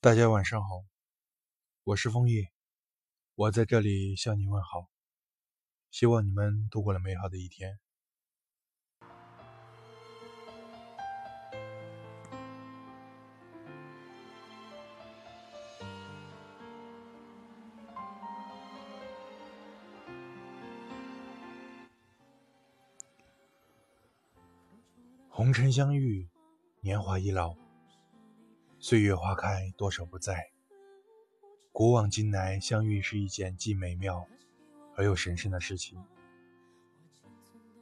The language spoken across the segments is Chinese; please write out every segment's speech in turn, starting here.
大家晚上好，我是枫叶，我在这里向你问好，希望你们度过了美好的一天。红尘相遇，年华易老。岁月花开，多少不在。古往今来，相遇是一件既美妙而又神圣的事情。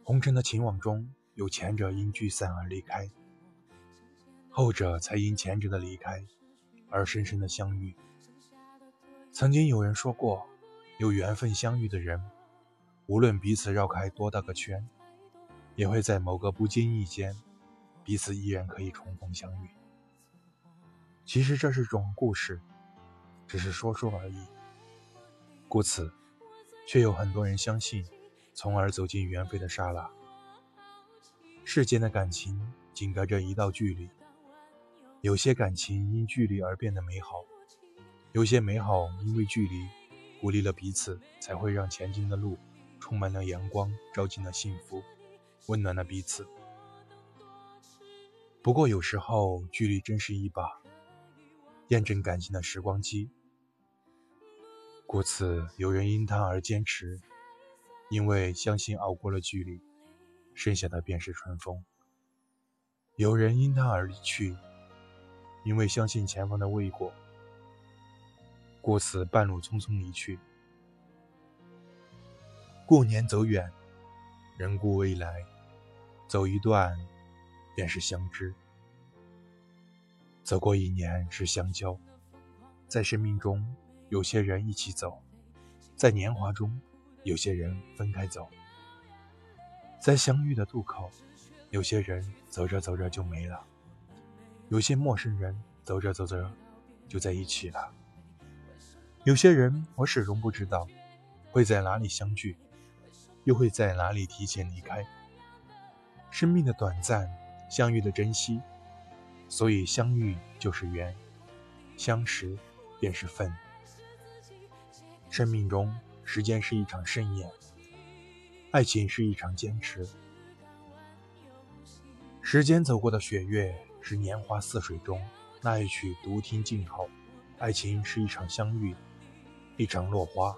红尘的情网中，有前者因聚散而离开，后者才因前者的离开而深深的相遇。曾经有人说过，有缘分相遇的人，无论彼此绕开多大个圈，也会在某个不经意间，彼此依然可以重逢相遇。其实这是种故事，只是说说而已。故此，却有很多人相信，从而走进缘分的刹那。世间的感情仅隔着一道距离，有些感情因距离而变得美好，有些美好因为距离鼓励了彼此，才会让前进的路充满了阳光，照进了幸福，温暖了彼此。不过有时候，距离真是一把。验证感情的时光机，故此有人因他而坚持，因为相信熬过了距离，剩下的便是春风；有人因他而离去，因为相信前方的未果，故此半路匆匆离去。过年走远，人故未来，走一段，便是相知。走过一年是相交，在生命中，有些人一起走；在年华中，有些人分开走；在相遇的渡口，有些人走着走着就没了；有些陌生人走着走着就在一起了；有些人我始终不知道会在哪里相聚，又会在哪里提前离开。生命的短暂，相遇的珍惜。所以，相遇就是缘，相识便是分。生命中，时间是一场盛宴，爱情是一场坚持。时间走过的雪月，是年华似水中那一曲独听静好。爱情是一场相遇，一场落花，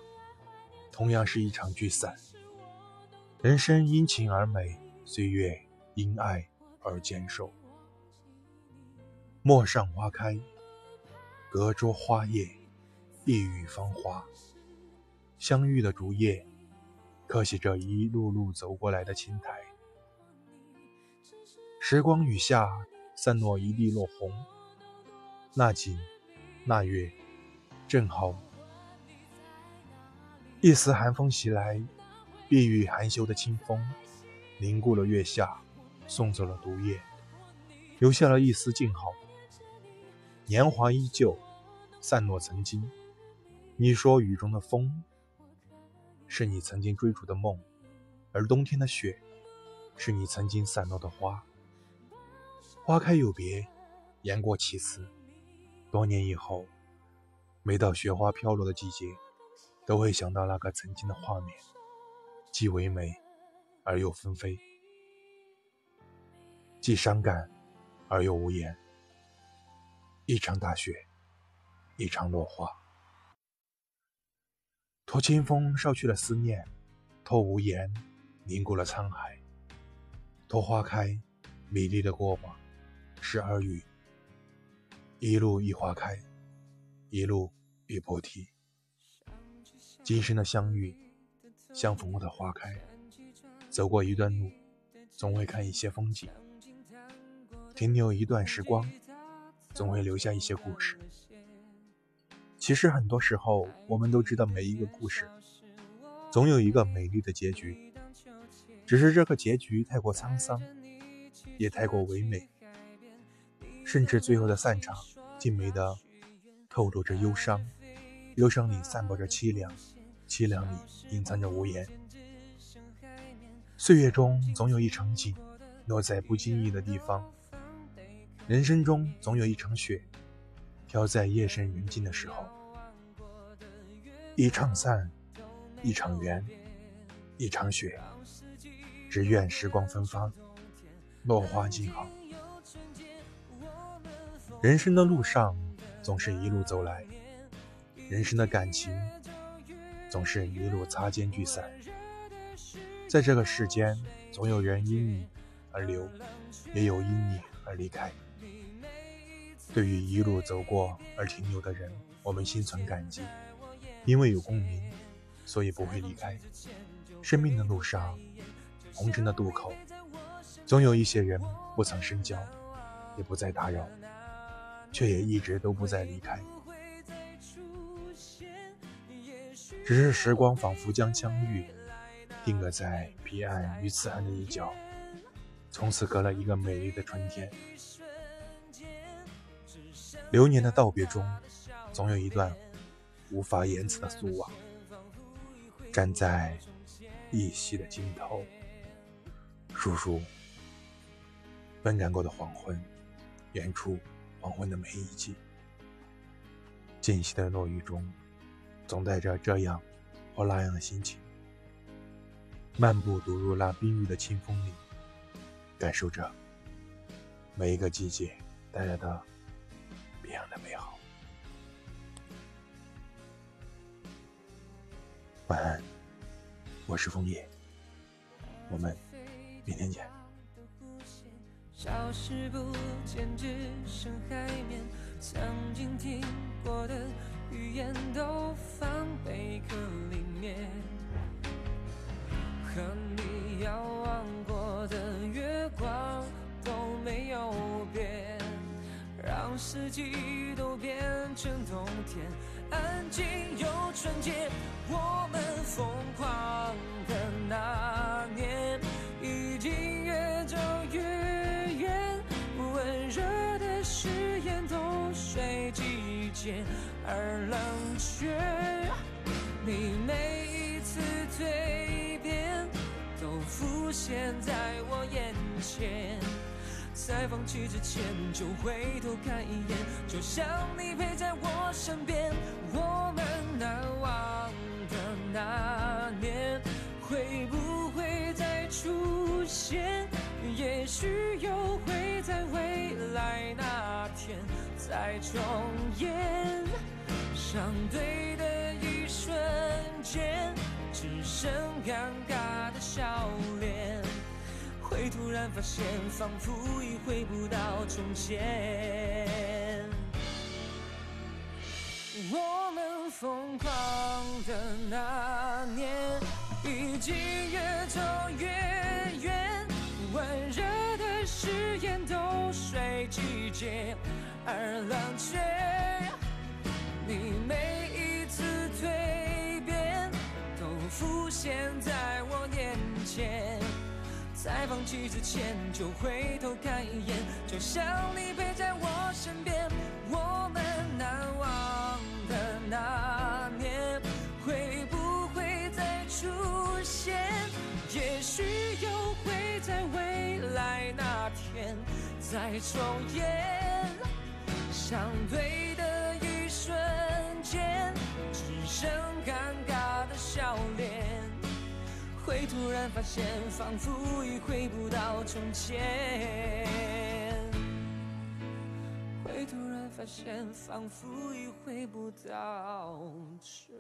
同样是一场聚散。人生因情而美，岁月因爱而坚守。陌上花开，隔桌花叶，一语芳华。相遇的竹叶，刻写着一路路走过来的青苔。时光雨下，散落一地落红。那景，那月，正好。一丝寒风袭来，碧玉含羞的清风，凝固了月下，送走了毒液，留下了一丝静好。年华依旧，散落曾经。你说雨中的风，是你曾经追逐的梦，而冬天的雪，是你曾经散落的花。花开有别，言过其实。多年以后，每到雪花飘落的季节，都会想到那个曾经的画面，既唯美而又纷飞，既伤感而又无言。一场大雪，一场落花，托清风捎去了思念，托无言凝固了沧海，托花开美丽的过往，是耳语。一路一花开，一路一菩提。今生的相遇，相逢后的花开，走过一段路，总会看一些风景，停留一段时光。总会留下一些故事。其实很多时候，我们都知道每一个故事总有一个美丽的结局，只是这个结局太过沧桑，也太过唯美，甚至最后的散场竟美得透露着忧伤，忧伤里散播着凄凉，凄凉里隐藏着无言。岁月中总有一场景落在不经意的地方。人生中总有一场雪，飘在夜深人静的时候。一场散，一场圆，一场雪。只愿时光芬芳，落花静好。人生的路上，总是一路走来；人生的感情，总是一路擦肩聚散。在这个世间，总有人因你而留，也有因你而离开。对于一路走过而停留的人，我们心存感激，因为有共鸣，所以不会离开。生命的路上。红尘的渡口，总有一些人不曾深交，也不再打扰，却也一直都不再离开。只是时光仿佛将相遇定格在彼岸与此岸的一角，从此隔了一个美丽的春天。流年的道别中，总有一段无法言辞的苏往，站在依稀的尽头。叔叔，奔赶过的黄昏，远处黄昏的每一季，间隙的落雨中，总带着这样或那样的心情，漫步独入那冰雨的清风里，感受着每一个季节带来的晚安，我是枫叶，我们。明天见。消失不见，只剩海面。曾经听过的语言都放贝壳里面。和你遥望过的月光都没有变，让四季成冬天，安静又纯洁。我们疯狂的那年。已经越走越远，温热的誓言都随季节而冷却。你每一次蜕变，都浮现在我眼前。在放弃之前，就回头看一眼，就像你陪在我身边。我们难忘的那年，会不会再出？现，也许又会在未来那天再重演。相对的一瞬间，只剩尴尬的笑脸。然发现，仿佛已回不到从前。我们疯狂的那年，已经越走越远。温热的誓言都随季节而冷却，你每一次蜕变都浮现在我眼前，在放弃之前就回头看一眼，就像你陪在我身边，我们难忘的那年会不会再出现？也许又会。在未来那天再重演，相对突然发现，仿佛已回不到从前。会突然发现，仿佛已回不到从前。